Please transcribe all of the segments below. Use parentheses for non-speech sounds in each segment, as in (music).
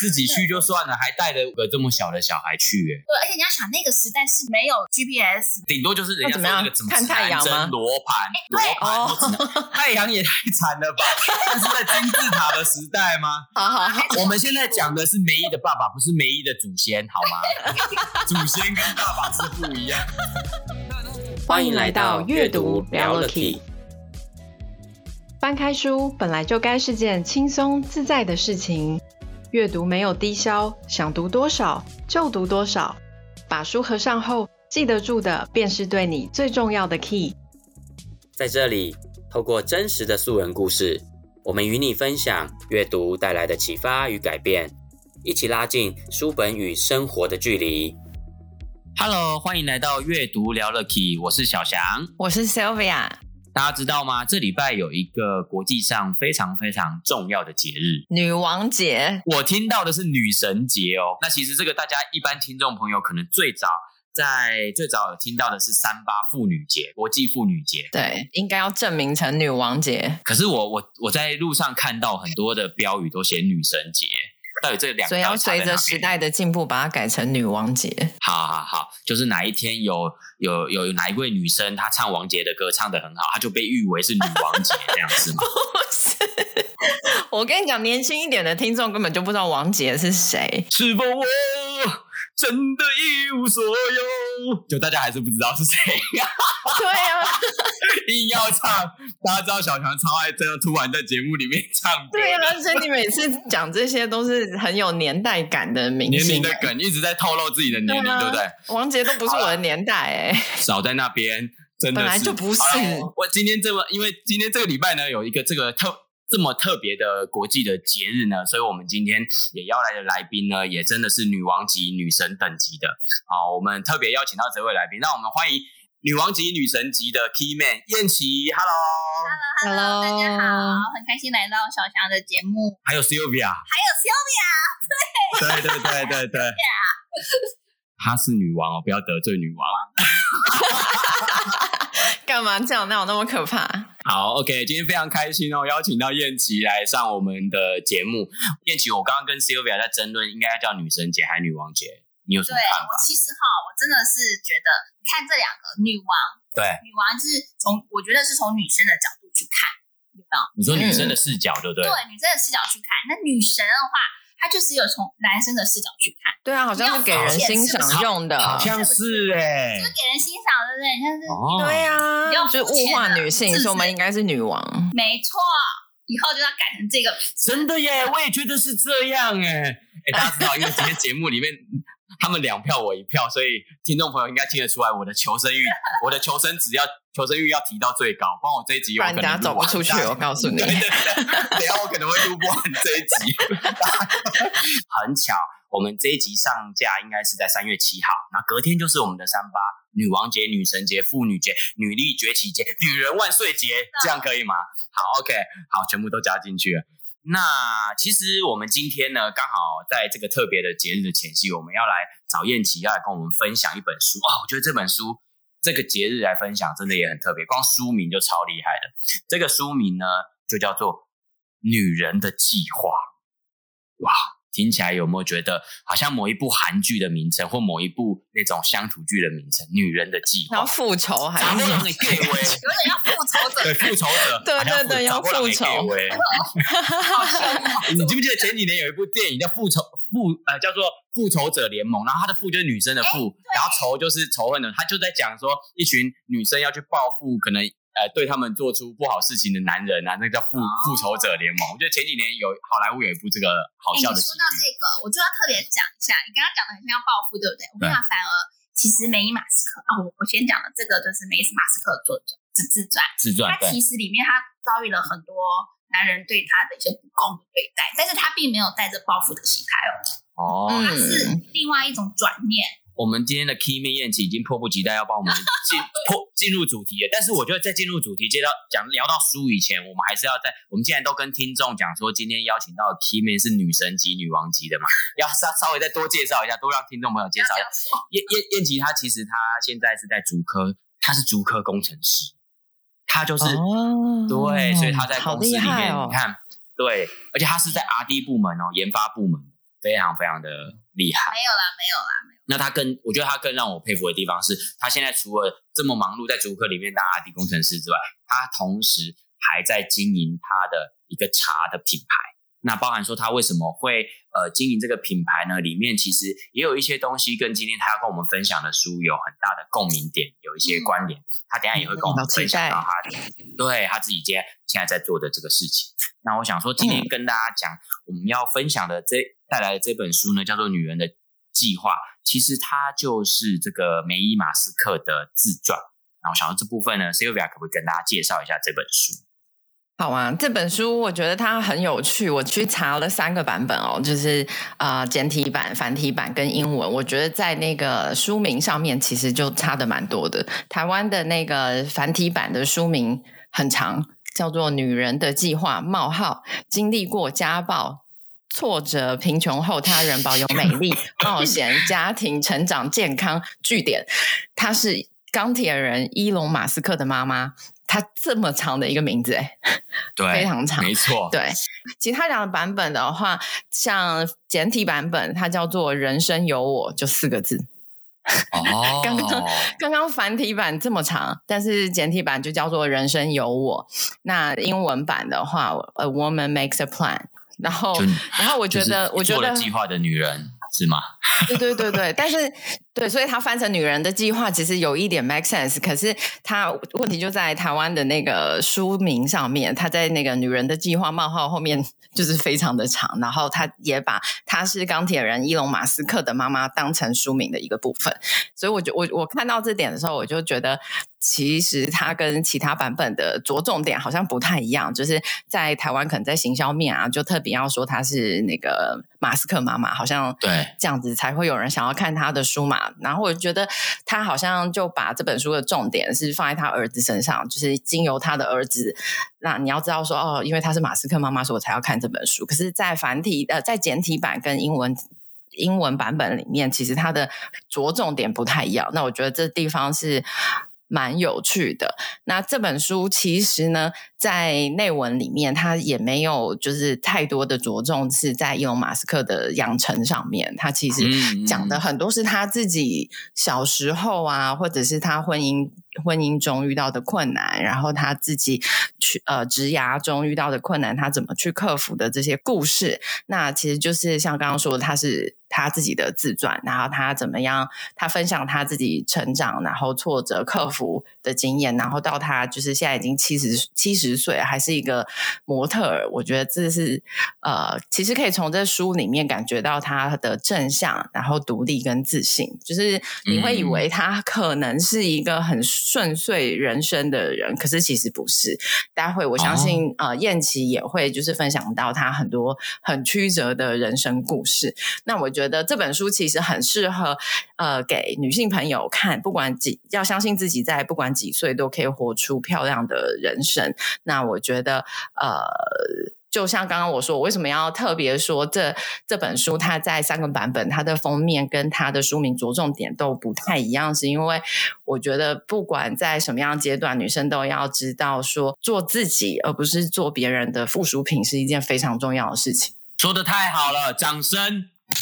自己去就算了，还带着个这么小的小孩去，哎，对，而且你要想那个时代是没有 GPS，顶多就是人家说那个怎么看太阳吗？罗盘，罗盘，(laughs) 太阳也太惨了吧？那是在金字塔的时代吗？(laughs) 好好好，我们现在讲的是梅姨的爸爸，不是梅姨的祖先，好吗？祖先跟爸爸是不一样。(laughs) 欢迎来到阅读聊了 Key。翻开书本来就该是件轻松自在的事情，阅读没有低消，想读多少就读多少。把书合上后，记得住的便是对你最重要的 key。在这里，透过真实的素人故事，我们与你分享阅读带来的启发与改变，一起拉近书本与生活的距离。Hello，欢迎来到阅读聊了 Key，我是小翔，我是 Sylvia。大家知道吗？这礼拜有一个国际上非常非常重要的节日——女王节。我听到的是女神节哦。那其实这个大家一般听众朋友可能最早在最早有听到的是三八妇女节，国际妇女节。对，应该要正名成女王节。可是我我我在路上看到很多的标语都写女神节。到底这两个，所以要随着时代的进步，把它改成女王节。好好好，就是哪一天有有有哪一位女生她唱王杰的歌唱的很好，她就被誉为是女王节这样子吗？(laughs) 不是，(laughs) 我跟你讲，年轻一点的听众根本就不知道王杰是谁。是否我真的一无所有？就大家还是不知道是谁呀？对呀、啊，(laughs) 硬要唱，大家知道小强超爱这样突然在节目里面唱歌。对呀、啊，而且你每次讲这些都是很有年代感的明星，年龄的梗一直在透露自己的年龄，对，不对？王杰都不是我的年代哎、欸，少在那边，真的本来就不是。我今天这么，因为今天这个礼拜呢，有一个这个特。这么特别的国际的节日呢，所以我们今天也邀来的来宾呢，也真的是女王级、女神等级的。好，我们特别邀请到这位来宾，让我们欢迎女王级、女神级的 Key Man 燕琪。Hello，Hello，Hello，大家好，很开心来到小翔的节目。还有 Sylvia，还有 Sylvia，对，对对对对对对，她是女王哦，不要得罪女王。(laughs) 干嘛这样？那有那么可怕？好，OK，今天非常开心哦，邀请到燕琪来上我们的节目。燕琪，我刚刚跟 Sylvia 在争论，应该叫女神节还是女王节？你有什么看法？我其实哈，我真的是觉得，你看这两个女王，对，女王是从我觉得是从女生的角度去看，有没有？你说女生的视角，对不对？对，女生的视角去看。那女神的话。他就是有从男生的视角去看，对啊，好像是给人欣赏用的，好像是哎，就是给人欣赏，对不对？像是对啊，就是物化女性，说我们应该是女王，没错，以后就要改成这个。真的耶，我也觉得是这样哎，哎，大家知道，因为今天节目里面他们两票我一票，所以听众朋友应该听得出来我的求生欲，我的求生只要。求生欲要提到最高，不然我这一集有可能不出去。我告诉你，对对对，等下我可能会录不完这一集。很巧，我们这一集上架应该是在三月七号，那隔天就是我们的三八女王节、女神节、妇女节、女力崛起节、女人万岁节，这样可以吗？好，OK，好，全部都加进去了。那其实我们今天呢，刚好在这个特别的节日的前夕，我们要来找燕琪，要来跟我们分享一本书啊。我觉得这本书。这个节日来分享，真的也很特别。光书名就超厉害的。这个书名呢，就叫做《女人的计划》。哇！听起来有没有觉得好像某一部韩剧的名称，或某一部那种乡土剧的名称？女人的计划，要复仇还是有点要复仇者？对，复仇者，对对对，要复仇。你记不记得前几年有一部电影叫《复仇复》呃，叫做《复仇者联盟》，然后它的复就是女生的复，然后仇就是仇恨的，他就在讲说一群女生要去报复可能。呃，对他们做出不好事情的男人啊，那个叫复复仇者联盟。我觉得前几年有好莱坞有一部这个好笑的戏。你说到这个，我就要特别讲一下。你刚刚讲的很像要报复，对不对？我跟你讲，反而其实梅伊马斯克啊，我我先讲的这个就是梅伊马斯克作者自自传。自传。他其实里面他遭遇了很多男人对他的一些不公的对待，但是他并没有带着报复的心态哦。哦。他是另外一种转念。我们今天的 Key Man 彦琪已经迫不及待要帮我们 (laughs) 进破进入主题了，但是我觉得在进入主题接到讲聊到书以前，我们还是要在我们既然都跟听众讲说，今天邀请到的 Key Man 是女神级、女王级的嘛，(laughs) 要稍稍微再多介绍一下，多让听众朋友介绍一下。燕燕燕琪她其实她现在是在竹科，她是竹科工程师，她就是、哦、对，所以她在公司里面、哦、你看，对，而且她是在 R&D 部门哦，研发部门。非常非常的厉害。没有啦，没有啦，没有。那他更，我觉得他更让我佩服的地方是，他现在除了这么忙碌在主科里面当 R&D 工程师之外，他同时还在经营他的一个茶的品牌。那包含说他为什么会呃经营这个品牌呢？里面其实也有一些东西跟今天他要跟我们分享的书有很大的共鸣点，有一些关联。嗯、他等下也会跟我们分享到他对他自己今天现在在做的这个事情。那我想说，今天跟大家讲、嗯、我们要分享的这带来的这本书呢，叫做《女人的计划》，其实它就是这个梅伊马斯克的自传。然后想到这部分呢，Sylvia 可不可以跟大家介绍一下这本书？好啊，这本书我觉得它很有趣。我去查了三个版本哦，就是啊、呃、简体版、繁体版跟英文。我觉得在那个书名上面其实就差的蛮多的。台湾的那个繁体版的书名很长，叫做《女人的计划：冒号经历过家暴、挫折、贫穷后，他人保有美丽、(laughs) 冒险、家庭成长、健康据点》。她是钢铁人伊隆马斯克的妈妈。它这么长的一个名字，哎，对，非常长，没错。对，其他两个版本的话，像简体版本，它叫做“人生有我”，就四个字。哦，刚刚 (laughs) 刚刚繁体版这么长，但是简体版就叫做“人生有我”。那英文版的话，“A woman makes a plan”。然后，然后我觉得，我觉得做了计划的女人是吗？对对对对，但是。对，所以他翻成《女人的计划》其实有一点 make sense，可是他问题就在台湾的那个书名上面，他在那个《女人的计划》冒号后面就是非常的长，然后他也把他是钢铁人伊隆马斯克的妈妈当成书名的一个部分，所以我就我我看到这点的时候，我就觉得其实他跟其他版本的着重点好像不太一样，就是在台湾可能在行销面啊，就特别要说他是那个马斯克妈妈，好像对这样子才会有人想要看他的书嘛。然后我觉得他好像就把这本书的重点是放在他儿子身上，就是经由他的儿子。那你要知道说哦，因为他是马斯克妈妈，所以我才要看这本书。可是，在繁体呃，在简体版跟英文英文版本里面，其实它的着重点不太一样。那我觉得这地方是。蛮有趣的。那这本书其实呢，在内文里面，它也没有就是太多的着重是在伊隆马斯克的养成上面。他其实讲的很多是他自己小时候啊，或者是他婚姻婚姻中遇到的困难，然后他自己去呃职涯中遇到的困难，他怎么去克服的这些故事。那其实就是像刚刚说的，他是。他自己的自传，然后他怎么样？他分享他自己成长，然后挫折克服的经验，然后到他就是现在已经七十七十岁，还是一个模特儿。我觉得这是呃，其实可以从这书里面感觉到他的正向，然后独立跟自信。就是你会以为他可能是一个很顺遂人生的人，可是其实不是。待会我相信、哦、呃，燕琪也会就是分享到他很多很曲折的人生故事。那我觉得。觉得这本书其实很适合，呃，给女性朋友看。不管几，要相信自己，在不管几岁都可以活出漂亮的人生。那我觉得，呃，就像刚刚我说，我为什么要特别说这这本书？它在三个版本，它的封面跟它的书名着重点都不太一样，是因为我觉得，不管在什么样阶段，女生都要知道说，做自己，而不是做别人的附属品，是一件非常重要的事情。说得太好了，掌声！(laughs)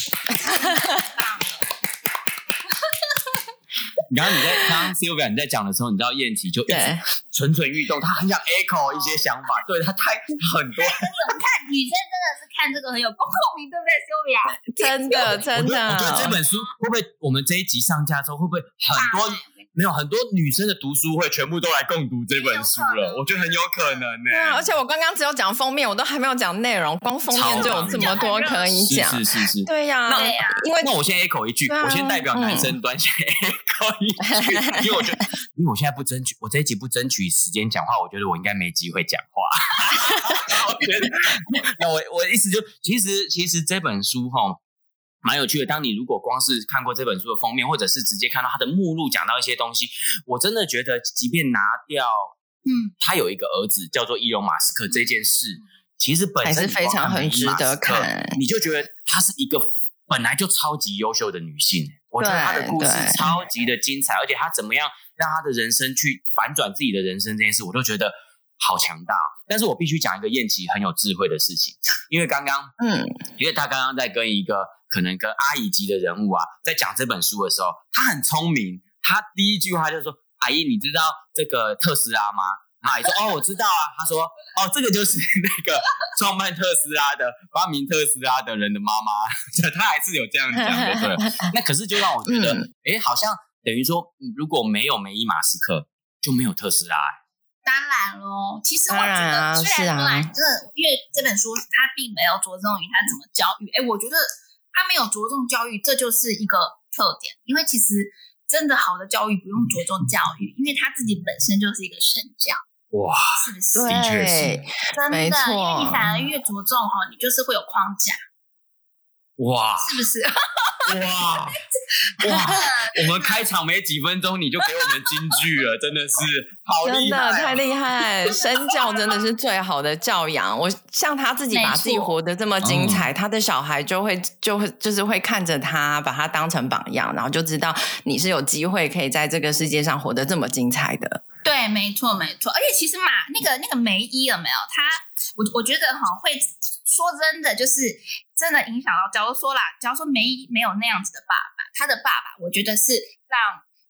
然后你在刚刚 Sylvia 你在讲的时候，你知道燕琪就一直蠢蠢欲动，她很想 echo 一些想法，对她太很多。我们看女生真的是看这个很有共鸣，对不对，Sylvia？真的真的我，我觉得这本书会不会我们这一集上架之后会不会很多？没有很多女生的读书会，全部都来共读这本书了，我觉得很有可能呢、欸。对啊，而且我刚刚只有讲封面，我都还没有讲内容，光封面就有这么多可以讲。是是是是，对呀、啊，因为那我先 echo 一句，啊、我先代表男生端先 (laughs) echo 一句，嗯、(laughs) 因为我觉得，因为我现在不争取，我这一集不争取时间讲话，我觉得我应该没机会讲话。(laughs) 我觉得，那我我的意思就，其实其实这本书哈。蛮有趣的。当你如果光是看过这本书的封面，或者是直接看到它的目录，讲到一些东西，我真的觉得，即便拿掉，嗯，他有一个儿子叫做伊隆马斯克这件事，嗯、其实本身还是非常很值得看。你就觉得她是一个本来就超级优秀的女性，我觉得她的故事超级的精彩，而且她怎么样让她的人生去反转自己的人生这件事，我都觉得好强大。但是我必须讲一个燕琪很有智慧的事情，因为刚刚，嗯，因为他刚刚在跟一个可能跟阿姨级的人物啊，在讲这本书的时候，他很聪明，他第一句话就说：“阿姨，你知道这个特斯拉吗？”阿姨说：“ (laughs) 哦，我知道啊。”他说：“哦，这个就是那个创办特斯拉的、发明特斯拉的人的妈妈。(laughs) ”他还是有这样讲的，对。(laughs) 那可是就让我觉得，哎、嗯，好像等于说，如果没有梅伊马斯克，就没有特斯拉。当然喽，其实我觉得，虽然说，这因为这本书它并没有着重于他怎么教育，哎，我觉得他没有着重教育，这就是一个特点。因为其实真的好的教育不用着重教育，因为他自己本身就是一个神教。哇，是不是？对，的确是，真的，因为你反而越着重哈，你就是会有框架。哇，是不是？(laughs) 哇 (laughs) 哇！我们开场没几分钟，你就给我们金句了，真的是好厉害，真的太厉害！身教真的是最好的教养。我像他自己把自己活得这么精彩，他的小孩就会就会就是会看着他，把他当成榜样，然后就知道你是有机会可以在这个世界上活得这么精彩的。对，没错，没错。而且其实马那个那个梅姨有没有他？我我觉得哈，会说真的，就是真的影响到。假如说啦，假如说梅伊没有那样子的爸爸，他的爸爸，我觉得是让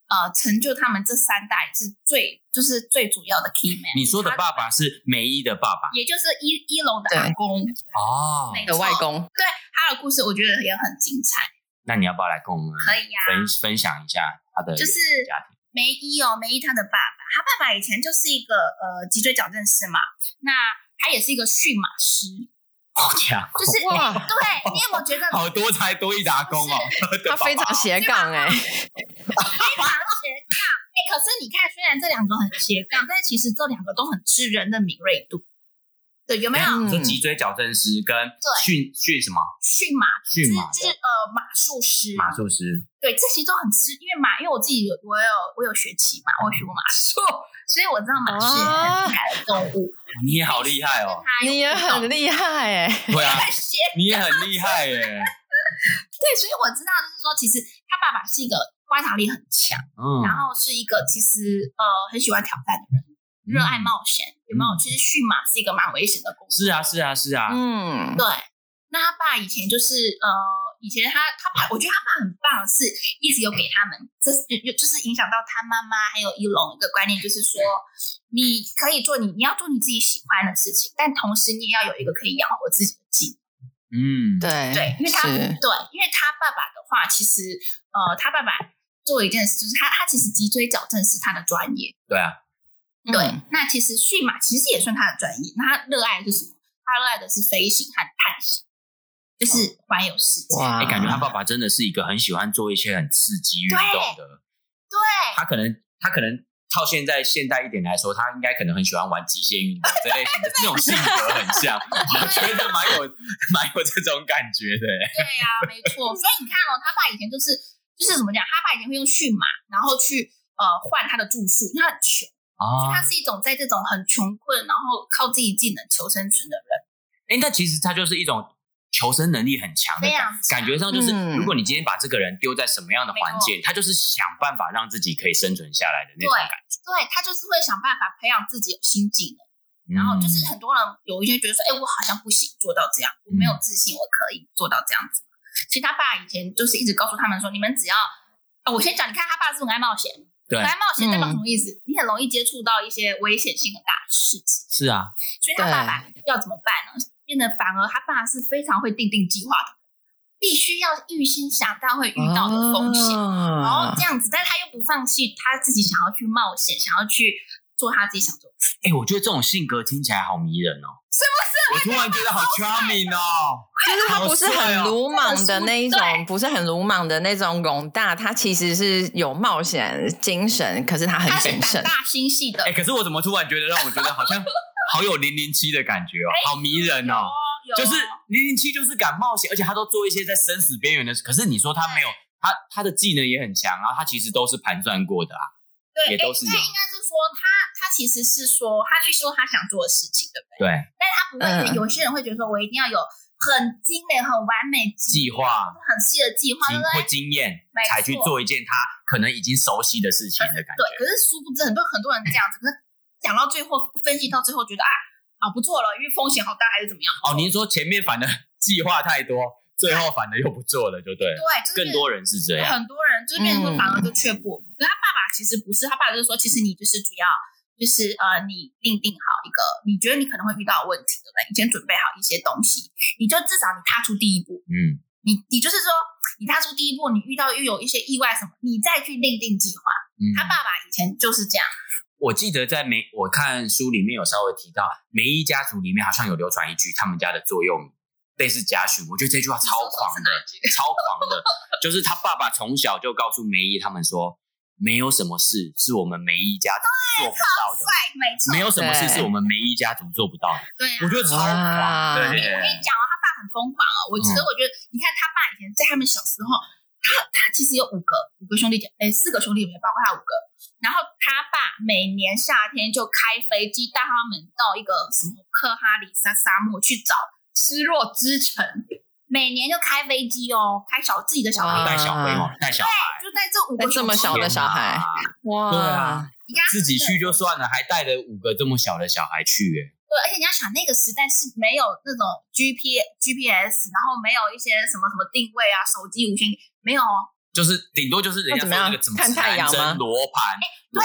呃成就他们这三代是最就是最主要的 key man。你说的爸爸是梅姨的爸爸，也就是一一楼的阿公哦，的外公。对，他的故事我觉得也很精彩。那你要不要来跟我们可以呀分分享一下他的就是家庭？梅姨哦，梅姨他的爸爸，他爸爸以前就是一个呃脊椎矫正师嘛，那他也是一个驯马师，好强，就是 (laughs) 哇，对，你有没有觉得好多才多艺打工哦？(laughs) 他非常斜杠哎，非常斜杠哎，可是你看，虽然这两个很斜杠，但其实这两个都很吃人的敏锐度。对，有没有？就脊椎矫正师跟驯驯什么？驯马，驯马是呃马术师。马术师。对，这些都很吃，因为马，因为我自己有我有我有学骑马，我有学过马术，(laughs) 所以我知道马是很厉害的动物。你也好厉害哦！你也很厉害哎！对啊，(laughs) 你也很厉害哎！(laughs) 对，所以我知道，就是说，其实他爸爸是一个观察力很强，嗯，然后是一个其实呃很喜欢挑战的人。热爱冒险，有没有？其实驯马是一个蛮危险的工作。是啊，是啊，是啊。嗯，对。那他爸以前就是呃，以前他他爸，我觉得他爸很棒，是一直有给他们，这是就是影响到他妈妈还有一龙一个观念，就是说你可以做你你要做你自己喜欢的事情，但同时你也要有一个可以养活自己的技能。嗯，对对，因为他对，因为他爸爸的话，其实呃，他爸爸做一件事，就是他他其实脊椎矫正是他的专业。对啊。对，那其实驯马其实也算他的专业。那他热爱的是什么？他热爱的是飞行和探险，就是环游世界。哇，哎，感觉他爸爸真的是一个很喜欢做一些很刺激运动的。对，他可能他可能靠现在现代一点来说，他应该可能很喜欢玩极限运动 (laughs) 这类型的，这种性格很像，我觉得蛮有蛮有这种感觉的。对呀，没错。所以你看哦，他爸以前就是就是怎么讲？他爸以前会用驯马，然后去呃换他的住宿，因为他很穷。所以他是一种在这种很穷困，然后靠自己技能求生存的人。哎，那其实他就是一种求生能力很强的感觉，感觉上就是，如果你今天把这个人丢在什么样的环境，他就是想办法让自己可以生存下来的那种感觉。对，他就是会想办法培养自己有新技能。然后就是很多人有一些觉得说，哎，我好像不行做到这样，我没有自信，我可以做到这样子。其实他爸以前就是一直告诉他们说，你们只要……我先讲，你看他爸是不是很爱冒险？很爱冒险代表什么意思？嗯、你很容易接触到一些危险性很大的事情。是啊，所以他爸爸要怎么办呢？变得反而他爸是非常会定定计划的，必须要预先想到会遇到的风险，啊、然后这样子，但他又不放弃他自己想要去冒险，想要去做他自己想做的事。哎、欸，我觉得这种性格听起来好迷人哦。是不是？我突然觉得好 charming 哦，就是他不是很鲁莽的那一种，不是很鲁莽的那种勇大，他其实是有冒险精神，可是他很谨慎。大心细的，哎，可是我怎么突然觉得让我觉得好像好有零零七的感觉哦，好迷人哦，就是零零七就是敢冒险，而且他都做一些在生死边缘的事。可是你说他没有，他他的技能也很强啊，他其实都是盘算过的啊，对，也都是有。应该是说他。他其实是说，他去做他想做的事情，对不对？对。但他不会，因为有些人会觉得说，我一定要有很精美、很完美计划，很细的计划，或经验才去做一件他可能已经熟悉的事情的感觉。对。可是殊不知，很多很多人这样子，可是讲到最后，分析到最后，觉得啊，啊不做了，因为风险好大，还是怎么样？哦，您说前面反正 (laughs) 计划太多，最后反而又不做了，就对。对，就是更多人是这样，很多人就是变成说反而就却步。可、嗯、他爸爸其实不是，他爸爸就是说，其实你就是主要。就是呃，你定定好一个你觉得你可能会遇到的问题对不对，你先准备好一些东西，你就至少你踏出第一步。嗯，你你就是说，你踏出第一步，你遇到又有一些意外什么，你再去另定计划。嗯，他爸爸以前就是这样。我记得在梅，我看书里面有稍微提到，梅姨家族里面好像有流传一句，他们家的座右铭类似家训。我觉得这句话超狂的，超狂的，就是他爸爸从小就告诉梅姨他们说。没有什么事是我们梅姨家族做不到的，没错。没有什么事是我们梅姨家族做不到的。对，我觉得超狂。对，我跟你讲哦，他爸很疯狂哦。我其实我觉得，你看他爸以前在他们小时候，他他其实有五个五个兄弟姐妹，哎，四个兄弟姐妹，包括他五个。然后他爸每年夏天就开飞机带他们到一个什么克哈里沙沙漠去找失落之城。每年就开飞机哦，开小自己的小孩带小朋友带小孩，就带这五个这么小的小孩，哇！对啊，你看自己去就算了，还带了五个这么小的小孩去，耶。对，而且你要想那个时代是没有那种 G P G P S，然后没有一些什么什么定位啊，手机无线没有哦。就是顶多就是人家说那个怎么看太阳吗？罗盘，罗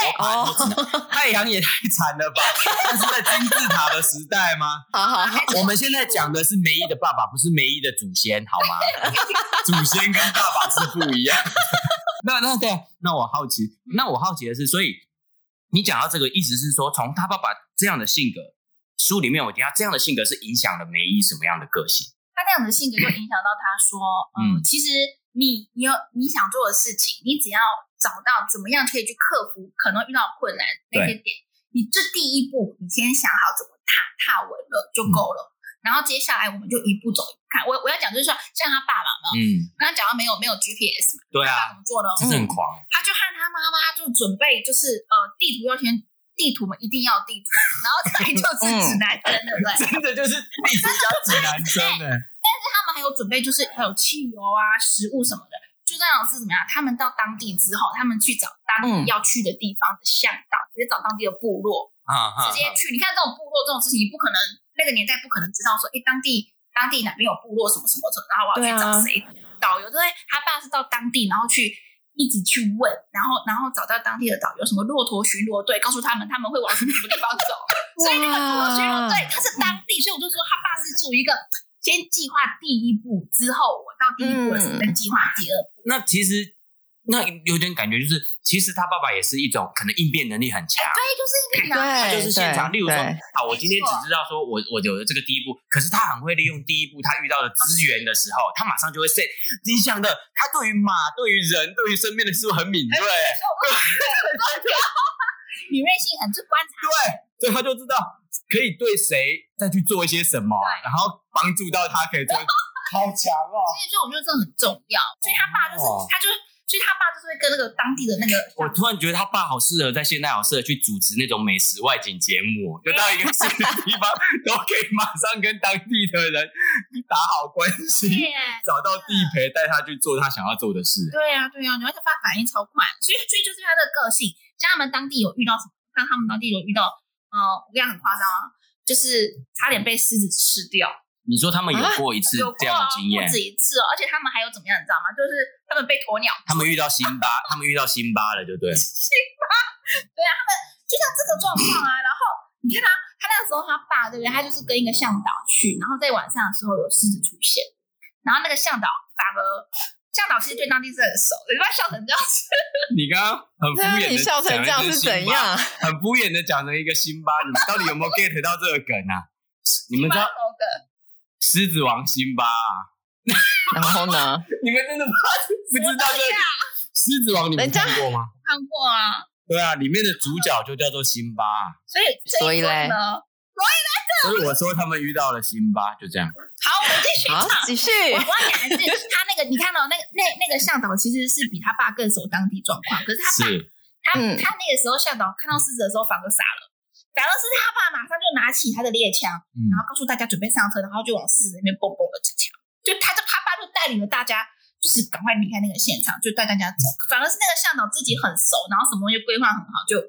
盘，太阳也太惨了吧？(laughs) 那是在金字塔的时代吗？(laughs) 好好好，我们现在讲的是梅姨的爸爸，不是梅姨的祖先，好吗？(laughs) 祖先跟爸爸是不一样。那那对，那我好奇，那我好奇的是，所以你讲到这个意思是说，从他爸爸这样的性格，书里面我听到这样的性格是影响了梅姨什么样的个性？他这样的性格就影响到他说，嗯，其实。你你有你想做的事情，你只要找到怎么样可以去克服可能遇到困难那些点，你这第一步你先想好怎么踏踏稳了就够了，嗯。然后接下来我们就一步走一步看。我我要讲就是说，像他爸爸嘛，嗯，刚刚讲到没有没有 GPS 嘛，对啊，怎么做呢？真是很狂，他就和他妈妈就准备就是呃地图要先地图嘛，一定要地图，然后再就是指南针，对不对？(laughs) 真的就是地图加指南针 (laughs) 呢。还有准备，就是还有汽油啊、食物什么的。就这样是怎么样？他们到当地之后，他们去找当地要去的地方的向导，嗯、直接找当地的部落啊，直接去。你看这种部落这种事情，你不可能那个年代不可能知道说，哎，当地当地哪边有部落什么什么什么，然后我要去找谁导游？对，他爸是到当地，然后去一直去问，然后然后找到当地的导游，什么骆驼巡逻队，告诉他们他们会往什么地方走。(laughs) 所以那个骆驼巡逻队他是当地，所以我就说他爸是属于一个。先计划第一步，之后我到第一步的时候再计划第二步。那其实那有点感觉，就是其实他爸爸也是一种可能应变能力很强。对，就是应变能力，他就是现场。例如说，好，我今天只知道说我我有了这个第一步，可是他很会利用第一步他遇到的资源的时候，他马上就会 say。你想的，他对于马、对于人、对于身边的事物很敏锐，对，(laughs) (laughs) 敏锐性很，就观察。对，所以他就知道。可以对谁再去做一些什么，然后帮助到他，可以做，(laughs) 好强哦！所以说，我觉得这很重要。所以他爸就是，哦、他就，所以他爸就是会跟那个当地的那个。我突然觉得他爸好适合在现代，好适合去主持那种美食外景节目，就到一个新的地方，都可以马上跟当地的人打好关系，找到地陪，带他去做他想要做的事。对呀、啊，对呀、啊，而且他爸反应超快，所以，所以就是他的个性。像他们当地有遇到什么？像他们当地有遇到。哦，我跟你讲很夸张啊，就是差点被狮子吃掉。你说他们有过一次这样的经验？不止一次哦，而且他们还有怎么样，你知道吗？就是他们被鸵鸟，他们遇到辛巴，他们遇到辛巴了，对不对？辛巴，对啊，他们就像这个状况啊。然后你看他，他那个时候他爸对不对？他就是跟一个向导去，然后在晚上的时候有狮子出现，然后那个向导反而。向导其实对当地是很熟，你不要笑成这样子。你刚刚很敷衍的笑成这样是怎样？很敷衍的讲了一个辛巴，你们到底有没有 get 到这个梗啊？你们知道狮子王辛巴啊？然后呢？你们真的不知道这个狮子王？你们看过吗？看过啊。对啊，里面的主角就叫做辛巴。所以，所以嘞。所以来这，所以我说他们遇到了辛巴，就这样。好，我们继续。好，继续。我我要讲的是他那个，你看到那个那那个向导其实是比他爸更熟当地状况，可是他爸是他、嗯、他那个时候向导看到狮子的时候反而傻了，反而是他爸马上就拿起他的猎枪、嗯，然后告诉大家准备上车，然后就往狮子那边蹦蹦的支枪，就他就他爸就带领了大家，就是赶快离开那个现场，就带大家走。反而是那个向导自己很熟，然后什么东西规划很好，就。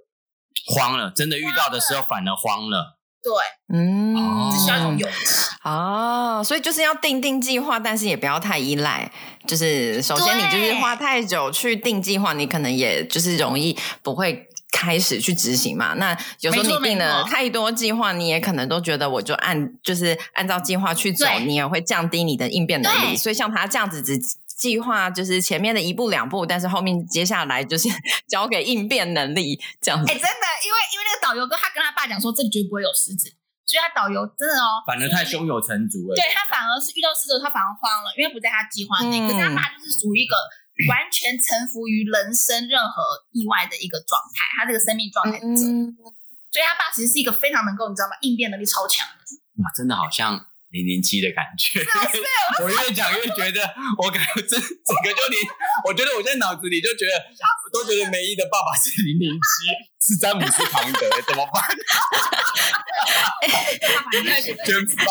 慌了，真的遇到的时候反而慌了。对，嗯，只需要一种勇气。哦，所以就是要定定计划，但是也不要太依赖。就是首先，你就是花太久去定计划，你可能也就是容易不会。开始去执行嘛？那有时候你定了太多计划，你也可能都觉得我就按就是按照计划去走，你也会降低你的应变能力。所以像他这样子只计划就是前面的一步两步，但是后面接下来就是 (laughs) 交给应变能力这样子。哎、欸，真的，因为因为那个导游哥他跟他爸讲说，这里绝对不会有狮子，所以他导游真的哦，反而太胸有成竹了。对，他反而是遇到狮子，他反而慌了，因为不在他计划内。嗯、可是他爸就是属于一个。完全臣服于人生任何意外的一个状态，他这个生命状态所以他爸其实是一个非常能够，你知道吗？应变能力超强的。哇，真的好像零零七的感觉。(laughs) 我越讲越觉得，我感觉这整个就你，我觉得我在脑子里就觉得，(laughs) 我都觉得梅姨的爸爸是零零七，是詹姆斯庞德，怎么办？(laughs) 真棒！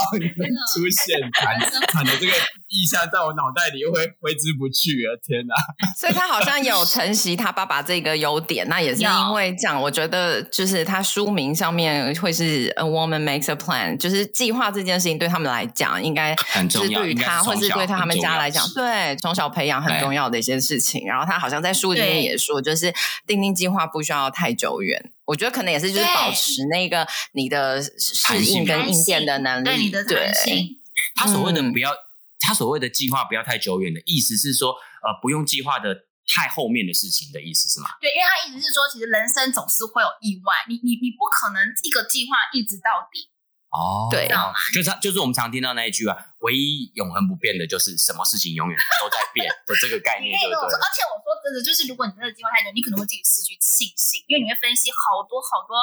出现惨惨的这个意象在我脑袋里又会挥之不去啊！天哪！所以他好像有承袭他爸爸这个优点，那也是因为这样。我觉得就是他书名上面会是 “A woman makes a plan”，就是计划这件事情对他们来讲应该很重要，对于他或是对他们家来讲，对从小培养很重要的一些事情。然后他好像在书里面也说，就是订定计划不需要太久远。我觉得可能也是，就是保持那个你的适应跟应变的能力。对，你的弹性。他所谓的不要，嗯、他所谓的计划不要太久远的意思是说，呃，不用计划的太后面的事情的意思是吗？对，因为他意思是说，其实人生总是会有意外，你你你不可能一个计划一直到底。哦，对，就是就是我们常听到那一句啊，唯一永恒不变的就是什么事情永远都在变的这个概念，对不对？而且我说真的，就是如果你真的计划太久，你可能会自己失去信心，因为你会分析好多好多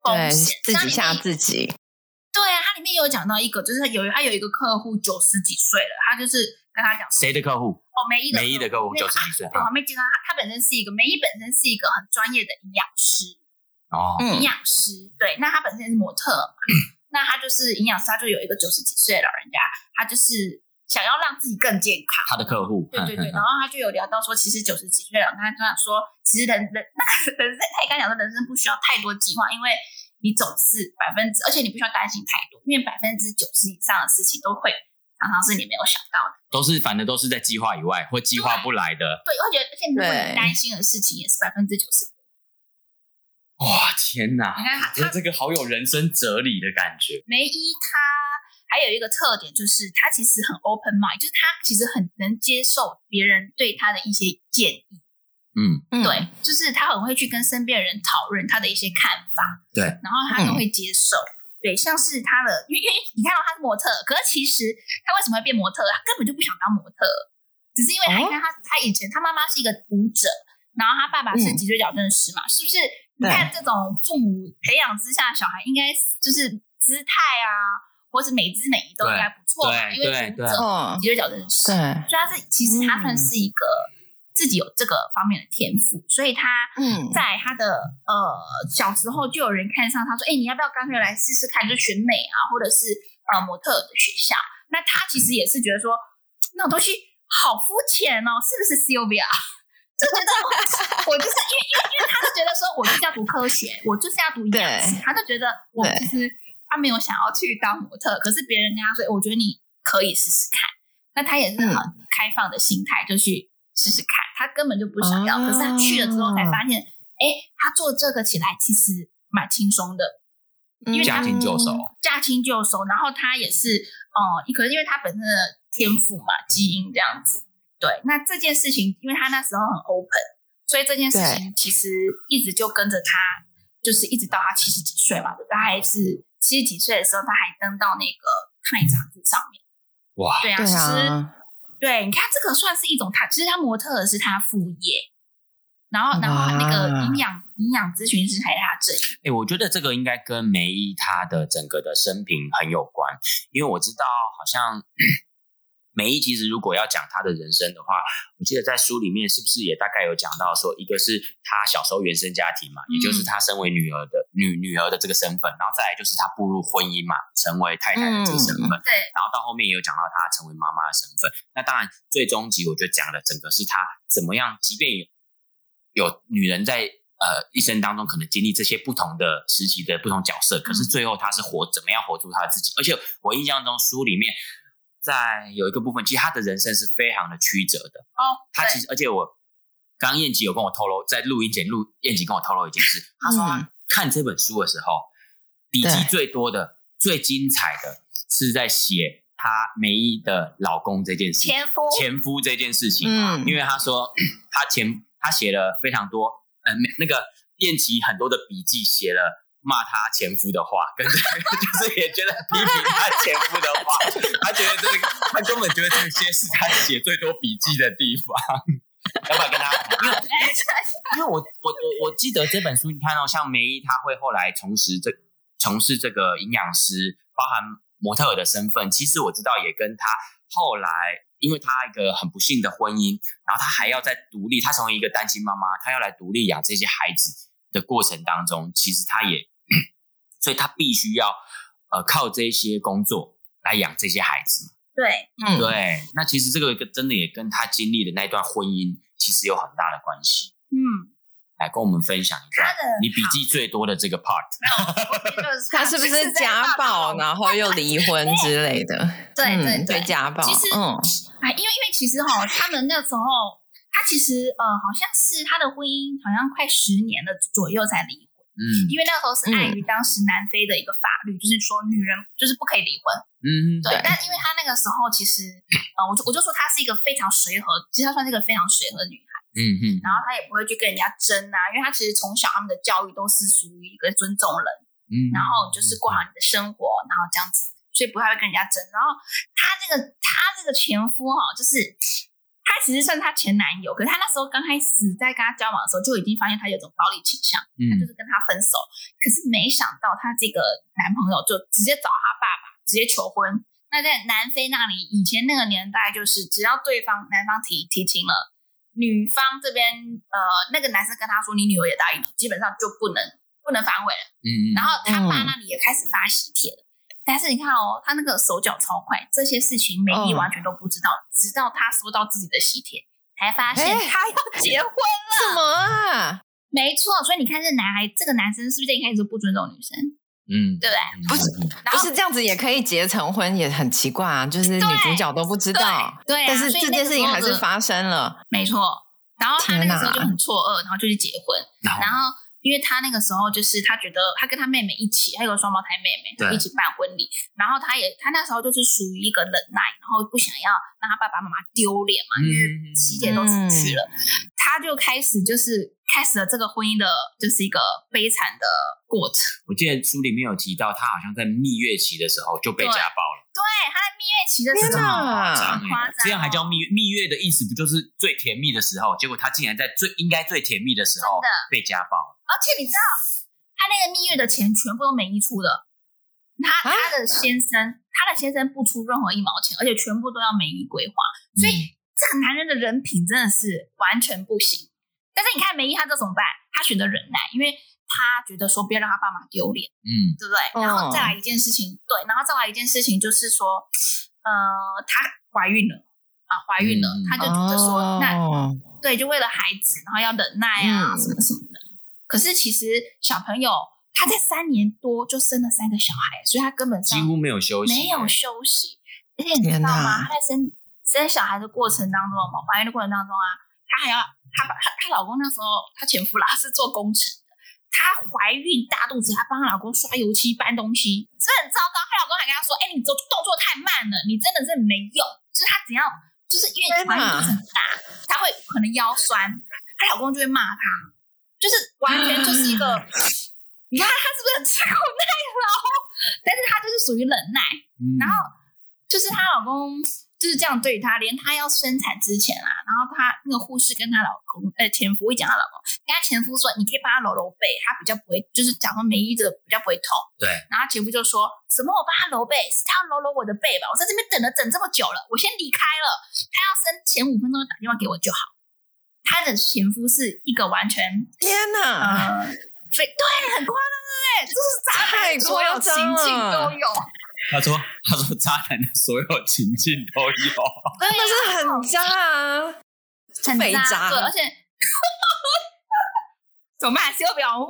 风险，自己吓自己。对啊，它里面有讲到一个，就是有他有一个客户九十几岁了，他就是跟他讲谁的客户？哦，梅姨的梅姨的客户九十几岁，我还没见到他，他本身是一个梅姨本身是一个很专业的营养师哦，营养师对，那他本身是模特嘛。(clears throat) 那他就是营养师，他就有一个九十几岁的老人家，他就是想要让自己更健康。他的客户，对对对，然后他就有聊到说，其实九十几岁了，他就想说，其实人人 (laughs) 那个人生，他也刚讲说，人生不需要太多计划，因为你总是百分之，而且你不需要担心太多，因为百分之九十以上的事情都会常常是你没有想到的，都是反正都是在计划以外或计划不来的。对，我觉得，而且如果你担心的事情也是百分之九十。哇天哪！你看他，他这个好有人生哲理的感觉。梅姨她还有一个特点，就是他其实很 open mind，就是他其实很能接受别人对他的一些建议。嗯，对，就是他很会去跟身边的人讨论他的一些看法。对，然后他都会接受。嗯、对，像是他的，因为因为你看到他是模特，可是其实他为什么会变模特？他根本就不想当模特，只是因为他你看他，他以前他妈妈是一个舞者，然后他爸爸是脊椎矫正师嘛，嗯、是不是？你看这种父母培养之下，小孩应该就是姿态啊，或是美姿美仪都应该不错嘛，因为主者脊椎矫正师，对，所以他是其实他算是一个自己有这个方面的天赋，所以他在他的呃小时候就有人看上他说，哎，你要不要干脆来试试看，就选美啊，或者是呃模特的学校？那他其实也是觉得说，那种东西好肤浅哦，是不是 Sylvia？(laughs) 就觉得我，我就是因为因为因为他就觉得说，我就是要读科学，我就是要读营养师，他就觉得我其实他没有想要去当模特，可是别人跟他说，我觉得你可以试试看，那他也是很开放的心态，就去试试看，他根本就不想要，可是他去了之后才发现，哎，他做这个起来其实蛮轻松的，因为驾轻就熟，驾轻就熟，然后他也是，哦，可能因为他本身的天赋嘛，基因这样子。对，那这件事情，因为他那时候很 open，所以这件事情其实一直就跟着他，就是一直到他七十几岁嘛，大概是七十几岁的时候，他还登到那个《Time》杂志上面。哇，对啊，其实对，你看这个算是一种他，其实他模特的是他副业，然后然后那个营养营养咨询师还在他这里。哎，我觉得这个应该跟梅姨她的整个的生平很有关，因为我知道好像。梅姨其实如果要讲他的人生的话，我记得在书里面是不是也大概有讲到说，一个是他小时候原生家庭嘛，嗯、也就是他身为女儿的女女儿的这个身份，然后再来就是她步入婚姻嘛，成为太太的这个身份，对、嗯，然后到后面也有讲到她成为妈妈的身份。那当然最终集我觉得讲的整个是她怎么样，即便有有女人在呃一生当中可能经历这些不同的时期的不同角色，可是最后他是活怎么样活出他自己。而且我印象中书里面在有一个部分，其实他的人生是非常的曲折的哦。他其实，而且我刚刚燕琪有跟我透露，在录音前录燕琪跟我透露一件事，他说他看这本书的时候，笔记最多的、最精彩的是在写。她梅姨的老公这件事，前夫前夫这件事情，嗯，因为他说 (clears throat) 他前他写了非常多，呃，那个燕琪很多的笔记写了骂他前夫的话，(laughs) 跟就是也觉得批评他前夫的话，(laughs) 他觉得这个他根本觉得这些是他写最多笔记的地方，(laughs) 要不要跟他？因为因为我我我我记得这本书，你看到、哦、像梅姨，她会后来从事这从事这个营养师，包含。模特儿的身份，其实我知道也跟她后来，因为她一个很不幸的婚姻，然后她还要在独立，她成为一个单亲妈妈，她要来独立养这些孩子的过程当中，其实她也，所以他必须要呃靠这些工作来养这些孩子嘛。对，嗯，对，那其实这个真的也跟他经历的那段婚姻其实有很大的关系。嗯。来跟我们分享一下你笔记最多的这个 part。他是不是家暴，然后又离婚之类的？(laughs) 对对对，对家暴。其实，嗯，哎，因为因为其实哈，他们那时候，他其实呃，好像是他的婚姻好像快十年了左右才离婚。嗯，因为那个时候是碍于当时南非的一个法律，就是说女人就是不可以离婚。嗯，对。但因为他那个时候其实，呃，我就我就说她是一个非常随和，其实她算是一个非常随和的女孩。嗯嗯，然后他也不会去跟人家争啊，因为他其实从小他们的教育都是属于一个尊重人，嗯，然后就是过好你的生活，然后这样子，所以不太会跟人家争。然后他这个他这个前夫哈，就是他其实算他前男友，可是他那时候刚开始在跟他交往的时候，就已经发现他有种暴力倾向，嗯，他就是跟他分手。可是没想到他这个男朋友就直接找他爸爸，直接求婚。那在南非那里，以前那个年代，就是只要对方男方提提亲了。女方这边，呃，那个男生跟他说：“你女儿也答应了，基本上就不能不能反悔了。”嗯，然后他爸那里也开始发喜帖了。嗯、但是你看哦，他那个手脚超快，这些事情美丽完全都不知道，嗯、直到他收到自己的喜帖，才发现他要结婚了。(laughs) 什么啊？没错，所以你看这男孩，这个男生是不是一开始就不尊重女生？嗯，对不对？不是，不是这样子也可以结成婚，也很奇怪啊。就是女主角都不知道，对，但是这件事情还是发生了，没错。然后他那个时候就很错愕，然后就去结婚。然后因为他那个时候就是他觉得他跟他妹妹一起，还有个双胞胎妹妹，一起办婚礼。然后他也他那时候就是属于一个忍耐，然后不想要让他爸爸妈妈丢脸嘛，因为喜姐都出去了，他就开始就是。开始了这个婚姻的，就是一个悲惨的过程。我记得书里面有提到，他好像在蜜月期的时候就被家暴了。对，他在蜜月期的时候，夸张，这样还叫蜜月？蜜月的意思不就是最甜蜜的时候？结果他竟然在最应该最甜蜜的时候被家暴。而且你知道，他那个蜜月的钱全部都梅伊出的，他他的先生，他的先生不出任何一毛钱，而且全部都要美姨规划。所以这个男人的人品真的是完全不行。但是你看梅姨，她这怎么办？他选择忍耐，因为他觉得说不要让他爸妈丢脸，嗯，对不对？然后再来一件事情，对，然后再来一件事情就是说，呃，她怀孕了啊，怀孕了，他就觉得说，那对，就为了孩子，然后要忍耐啊，什么什么的。可是其实小朋友他在三年多就生了三个小孩，所以他根本几乎没有休息，没有休息。而且你知道吗？他在生生小孩的过程当中嘛，怀孕的过程当中啊，她还要。她把她她老公那时候，她前夫啦是做工程的。她怀孕大肚子，她帮她老公刷油漆搬东西，这很糟糕。她老公还跟她说：“哎、欸，你做动作太慢了，你真的是没用。”就是她只要就是因为怀孕肚子很大，她会可能腰酸，她老公就会骂她，就是完全就是一个，(laughs) 你看她是不是很吃苦耐劳？但是她就是属于忍耐，嗯、然后就是她老公。就是这样对她，连她要生产之前啊，然后她那个护士跟她老公，呃，前夫会讲她老公，跟她前夫说，你可以帮她揉揉背，她比较不会，就是讲说梅伊这个比较不会痛。对。然后前夫就说什么我帮她揉背，是她要揉揉我的背吧？我在这边等了等这么久了，我先离开了。她要生前五分钟打电话给我就好。她的前夫是一个完全天哪，对对，很夸张对不对？就是渣男所有情境都有。他说：“他说渣男的所有情境都有，真的是很渣啊，(laughs) 很渣，对，而且 (laughs) 怎么办？修表，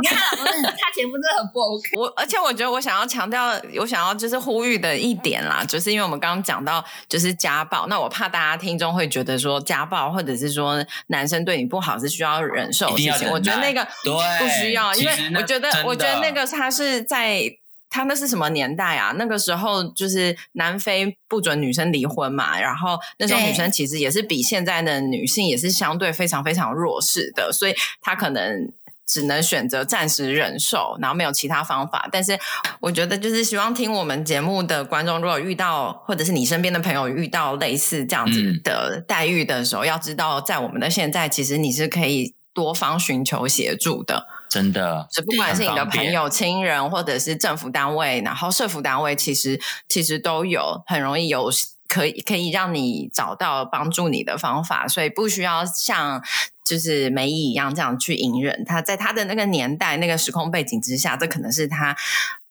你看他老公，他前夫真的很不 OK。我而且我觉得我想要强调，我想要就是呼吁的一点啦，就是因为我们刚刚讲到就是家暴，那我怕大家听众会觉得说家暴或者是说男生对你不好是需要忍受的事情，我觉得那个不需要，因为我觉得我觉得那个他是在。他那是什么年代啊？那个时候就是南非不准女生离婚嘛，然后那时候女生其实也是比现在的女性也是相对非常非常弱势的，所以她可能只能选择暂时忍受，然后没有其他方法。但是我觉得就是希望听我们节目的观众，如果遇到或者是你身边的朋友遇到类似这样子的待遇的时候，嗯、要知道在我们的现在，其实你是可以多方寻求协助的。真的，是不管是你的朋友、亲人，或者是政府单位，然后社福单位，其实其实都有很容易有可以可以让你找到帮助你的方法，所以不需要像就是梅姨一样这样去隐忍。他在他的那个年代、那个时空背景之下，这可能是他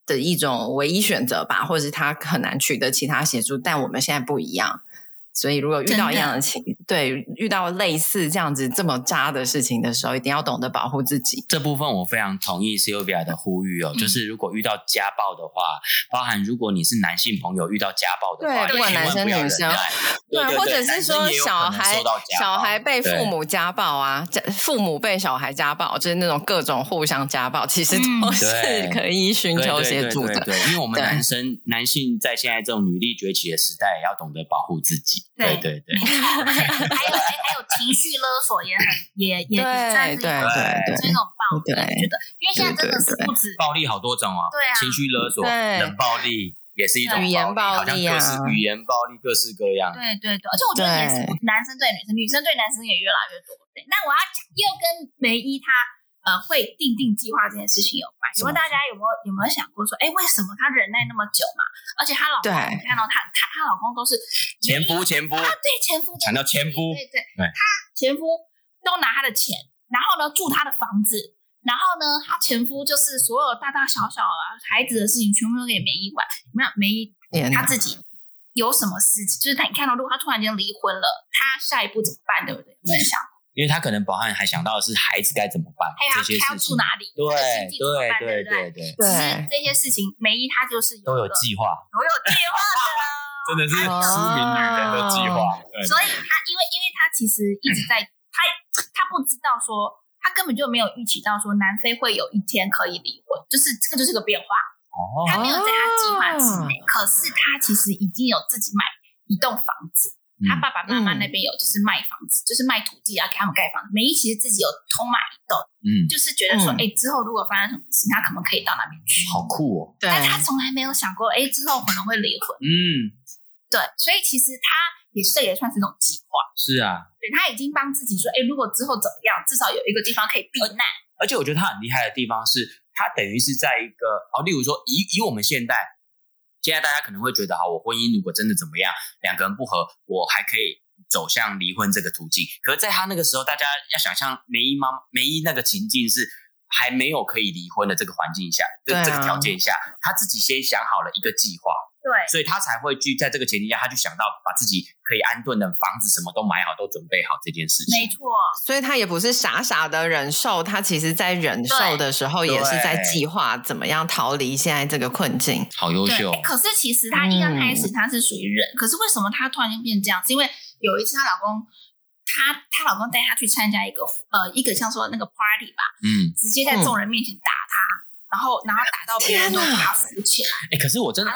的一种唯一选择吧，或者是他很难取得其他协助。但我们现在不一样。所以，如果遇到一样的情，对，遇到类似这样子这么渣的事情的时候，一定要懂得保护自己。这部分我非常同意 Sylvia 的呼吁哦，嗯、就是如果遇到家暴的话，包含如果你是男性朋友遇到家暴的话，对，不管男生女生，对，或者是说小孩小孩被父母家暴啊，家父母被小孩家暴，就是那种各种互相家暴，其实都是可以寻求协助的。对，因为我们男生男性在现在这种女力崛起的时代，也要懂得保护自己。对对对，(laughs) 还有还有情绪勒索也很也也算是一种就是那种暴力，我觉得，因为现在真的是不止暴力好多种哦，对啊，情绪勒索、冷暴力也是一种语言暴力啊，语言暴力各式各样。对对对，而且我觉得也是男生对女生，女生对男生也越来越多。对，那我要又跟梅姨她。呃，会定定计划这件事情有关。请问大家有没有有没有想过说，哎，为什么她忍耐那么久嘛？而且她老公，你看到她她她老公都是前夫前夫啊，对前夫强调前夫，对对，她前夫都拿她的钱，然后呢住她的房子，然后呢她前夫就是所有大大小小啊孩子的事情全部都给梅姨管，没有梅姨她自己有什么事情，就是她你看到如果她突然间离婚了，她下一步怎么办？对不对？有没有想过？因为他可能保安还想到的是孩子该怎么办，这些事情哪里？对对对对对对，这些事情梅姨她就是都有计划，都有计划的，(laughs) 真的是书名女人的计划。所以他因为因为他其实一直在他他 (clears throat) 不知道说他根本就没有预期到说南非会有一天可以离婚，就是这个就是个变化哦，他没有在他计划之内，可是他其实已经有自己买一栋房子。他爸爸妈妈那边有，就是卖房子，嗯、就是卖土地啊，给他们盖房子。梅姨其实自己有偷买一栋，嗯，就是觉得说，哎、嗯欸，之后如果发生什么事，他可能可以到那边去。好酷哦！对，但他从来没有想过，哎、欸，之后可能会离婚。嗯，对，所以其实他也是，这也算是一种计划。是啊，对，他已经帮自己说，哎、欸，如果之后怎么样，至少有一个地方可以避难。而且我觉得他很厉害的地方是，他等于是在一个哦，例如说，以以我们现代，现在大家可能会觉得，好，我婚姻如果真的怎么样，两个人不和，我还可以。走向离婚这个途径，可是在他那个时候，大家要想象梅姨妈梅姨那个情境是还没有可以离婚的这个环境下，这啊、这个条件下，他自己先想好了一个计划，对，所以他才会去在这个前提下，他就想到把自己可以安顿的房子什么都买好，都准备好这件事情。没错，所以他也不是傻傻的忍受，他其实在忍受的时候也是在计划怎么样逃离现在这个困境。好优秀。可是其实他一刚开始他是属于忍，嗯、可是为什么他突然间变这样？是因为有一次，她老公，她她老公带她去参加一个呃一个像说那个 party 吧，嗯，直接在众人面前打然后，然后打到别人都爬扶起来。哎，可是我真的，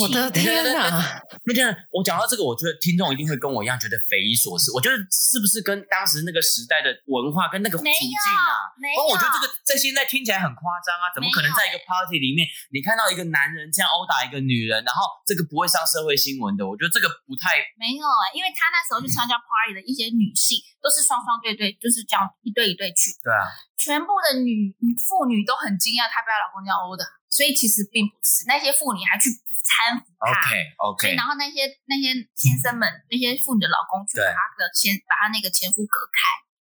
我的天哪！那天，我讲到这个，我觉得听众一定会跟我一样觉得匪夷所思。我觉得是不是跟当时那个时代的文化跟那个处境啊？没有，我觉得这个在现在听起来很夸张啊！怎么可能在一个 party 里面，你看到一个男人这样殴打一个女人，然后这个不会上社会新闻的？我觉得这个不太没有啊，因为他那时候去参加 party 的一些女性都是双双对对，就是这样一对一对去。对啊。全部的女女妇女都很惊讶，她被她老公这样殴的，所以其实并不是那些妇女还去搀扶她。OK OK。然后那些那些先生们，那些妇女的老公去把她的前把她那个前夫隔开，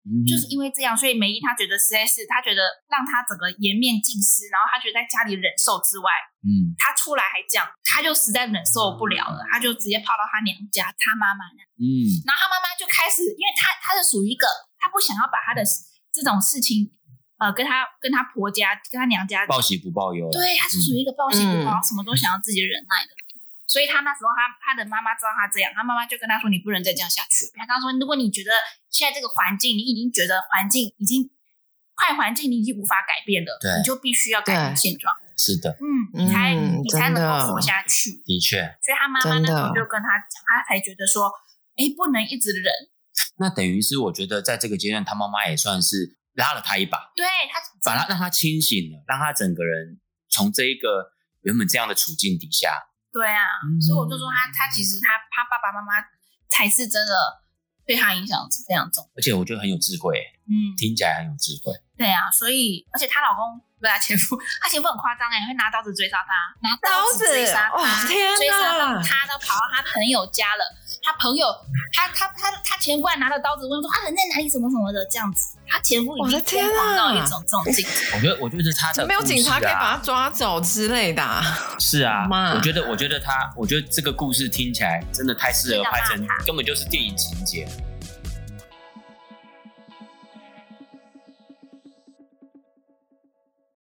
嗯、就是因为这样，所以梅姨她觉得实在是，她觉得让她整个颜面尽失，然后她觉得在家里忍受之外，嗯，她出来还这样，她就实在忍受不了了，她就直接跑到她娘家，她妈妈那，嗯，然后她妈妈就开始，因为她她是属于一个，她不想要把她的这种事情。呃，跟他跟他婆家跟他娘家报喜不报忧。对，他是属于一个报喜不报什么都想要自己忍耐的人。所以他那时候他他的妈妈知道他这样，他妈妈就跟他说：“你不能再这样下去。”他刚说：“如果你觉得现在这个环境，你已经觉得环境已经坏环境，你已经无法改变了，你就必须要改变现状。”是的，嗯，你才、嗯、你才能够活下去。的确，所以他妈妈那时候就跟他讲，他才觉得说：“哎，不能一直忍。”那等于是我觉得在这个阶段，他妈妈也算是拉了他一把，对他把他让他清醒了，让他整个人从这一个原本这样的处境底下。对啊，嗯、所以我就说他他其实他他爸爸妈妈才是真的对他影响是非常重，而且我觉得很有智慧，嗯，听起来很有智慧。对啊，所以而且她老公。对啊，前夫，(laughs) 她前夫很夸张哎，会拿刀子追杀他，拿刀子追杀他，哦、天哪，追杀到他都跑到他朋友家了。他朋友，他他他他前夫还拿着刀子问说：“啊人在哪里？什么什么的这样子。”他前夫已经疯狂到一种这种境界。(laughs) 我觉得，我觉得是他的、啊、没有警察可以把他抓走之类的、啊。是啊，我觉得，我觉得他，我觉得这个故事听起来真的太适合拍成，根本就是电影情节。